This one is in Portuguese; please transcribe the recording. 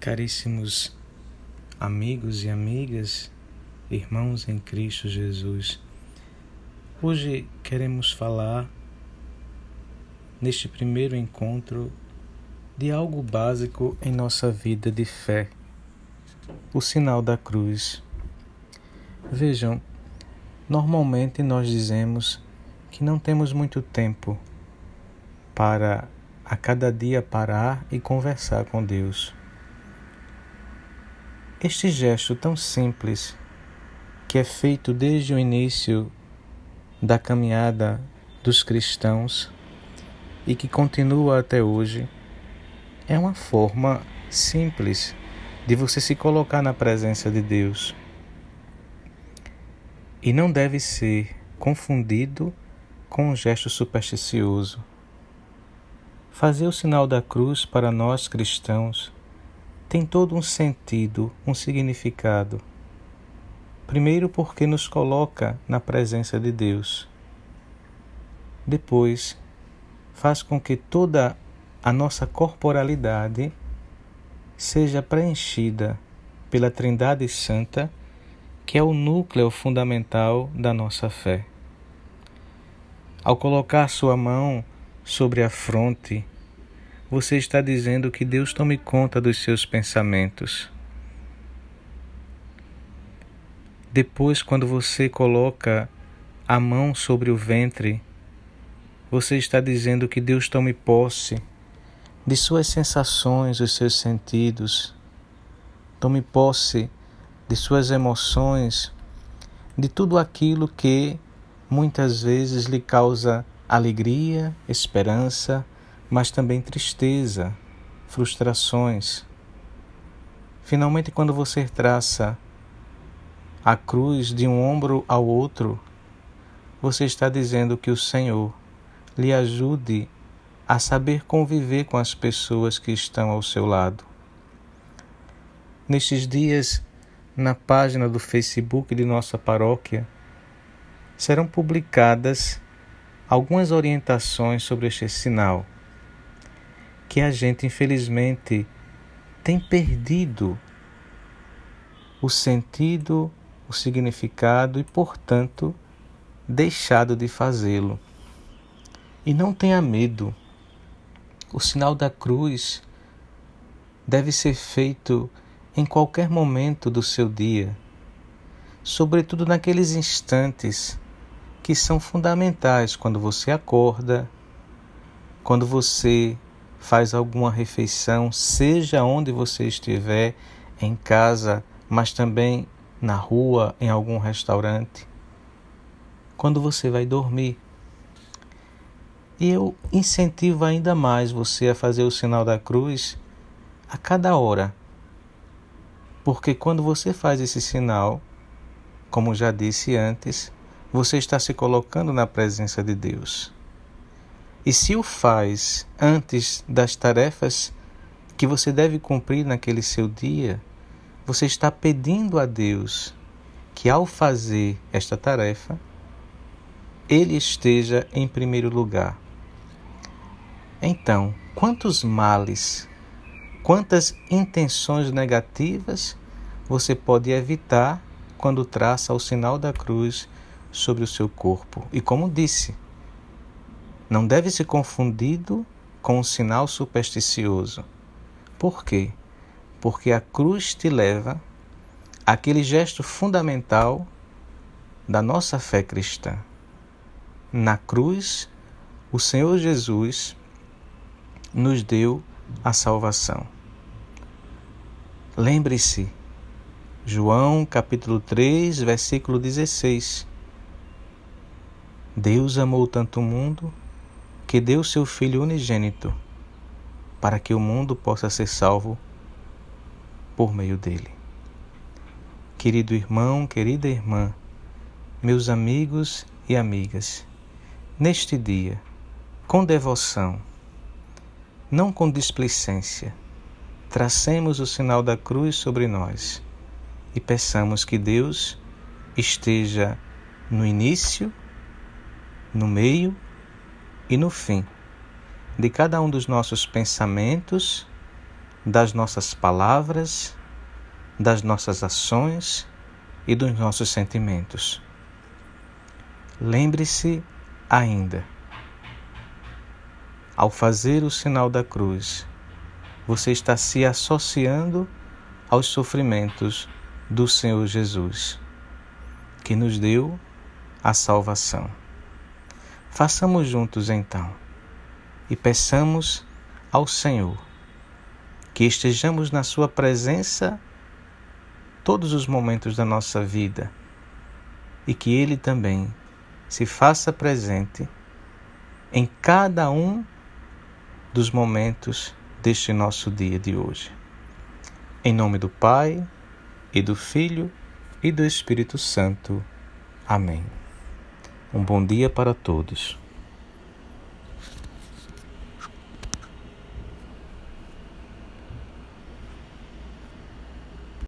Caríssimos amigos e amigas, irmãos em Cristo Jesus, hoje queremos falar, neste primeiro encontro, de algo básico em nossa vida de fé: o sinal da cruz. Vejam, normalmente nós dizemos que não temos muito tempo para a cada dia parar e conversar com Deus. Este gesto tão simples, que é feito desde o início da caminhada dos cristãos e que continua até hoje, é uma forma simples de você se colocar na presença de Deus. E não deve ser confundido com um gesto supersticioso. Fazer o sinal da cruz para nós cristãos tem todo um sentido, um significado. Primeiro, porque nos coloca na presença de Deus. Depois, faz com que toda a nossa corporalidade seja preenchida pela Trindade Santa, que é o núcleo fundamental da nossa fé. Ao colocar sua mão sobre a fronte você está dizendo que Deus tome conta dos seus pensamentos. Depois, quando você coloca a mão sobre o ventre, você está dizendo que Deus tome posse de suas sensações, dos seus sentidos, tome posse de suas emoções, de tudo aquilo que muitas vezes lhe causa alegria, esperança, mas também tristeza, frustrações. Finalmente, quando você traça a cruz de um ombro ao outro, você está dizendo que o Senhor lhe ajude a saber conviver com as pessoas que estão ao seu lado. Nestes dias, na página do Facebook de nossa paróquia, serão publicadas algumas orientações sobre este sinal que a gente, infelizmente, tem perdido o sentido, o significado e, portanto, deixado de fazê-lo. E não tenha medo. O sinal da cruz deve ser feito em qualquer momento do seu dia, sobretudo naqueles instantes que são fundamentais quando você acorda, quando você faz alguma refeição, seja onde você estiver, em casa, mas também na rua, em algum restaurante. Quando você vai dormir. E eu incentivo ainda mais você a fazer o sinal da cruz a cada hora. Porque quando você faz esse sinal, como já disse antes, você está se colocando na presença de Deus. E se o faz antes das tarefas que você deve cumprir naquele seu dia, você está pedindo a Deus que ao fazer esta tarefa, ele esteja em primeiro lugar. Então, quantos males, quantas intenções negativas você pode evitar quando traça o sinal da cruz sobre o seu corpo? E como disse, não deve ser confundido com um sinal supersticioso. Por quê? Porque a cruz te leva àquele gesto fundamental da nossa fé cristã. Na cruz, o Senhor Jesus nos deu a salvação. Lembre-se, João capítulo 3, versículo 16. Deus amou tanto o mundo que deu seu Filho unigênito para que o mundo possa ser salvo por meio dele. Querido irmão, querida irmã, meus amigos e amigas, neste dia, com devoção, não com displicência, tracemos o sinal da cruz sobre nós e peçamos que Deus esteja no início, no meio e no fim de cada um dos nossos pensamentos, das nossas palavras, das nossas ações e dos nossos sentimentos. Lembre-se ainda, ao fazer o sinal da cruz, você está se associando aos sofrimentos do Senhor Jesus, que nos deu a salvação. Façamos juntos então e peçamos ao Senhor que estejamos na Sua presença todos os momentos da nossa vida e que Ele também se faça presente em cada um dos momentos deste nosso dia de hoje. Em nome do Pai, e do Filho, e do Espírito Santo. Amém. Um bom dia para todos.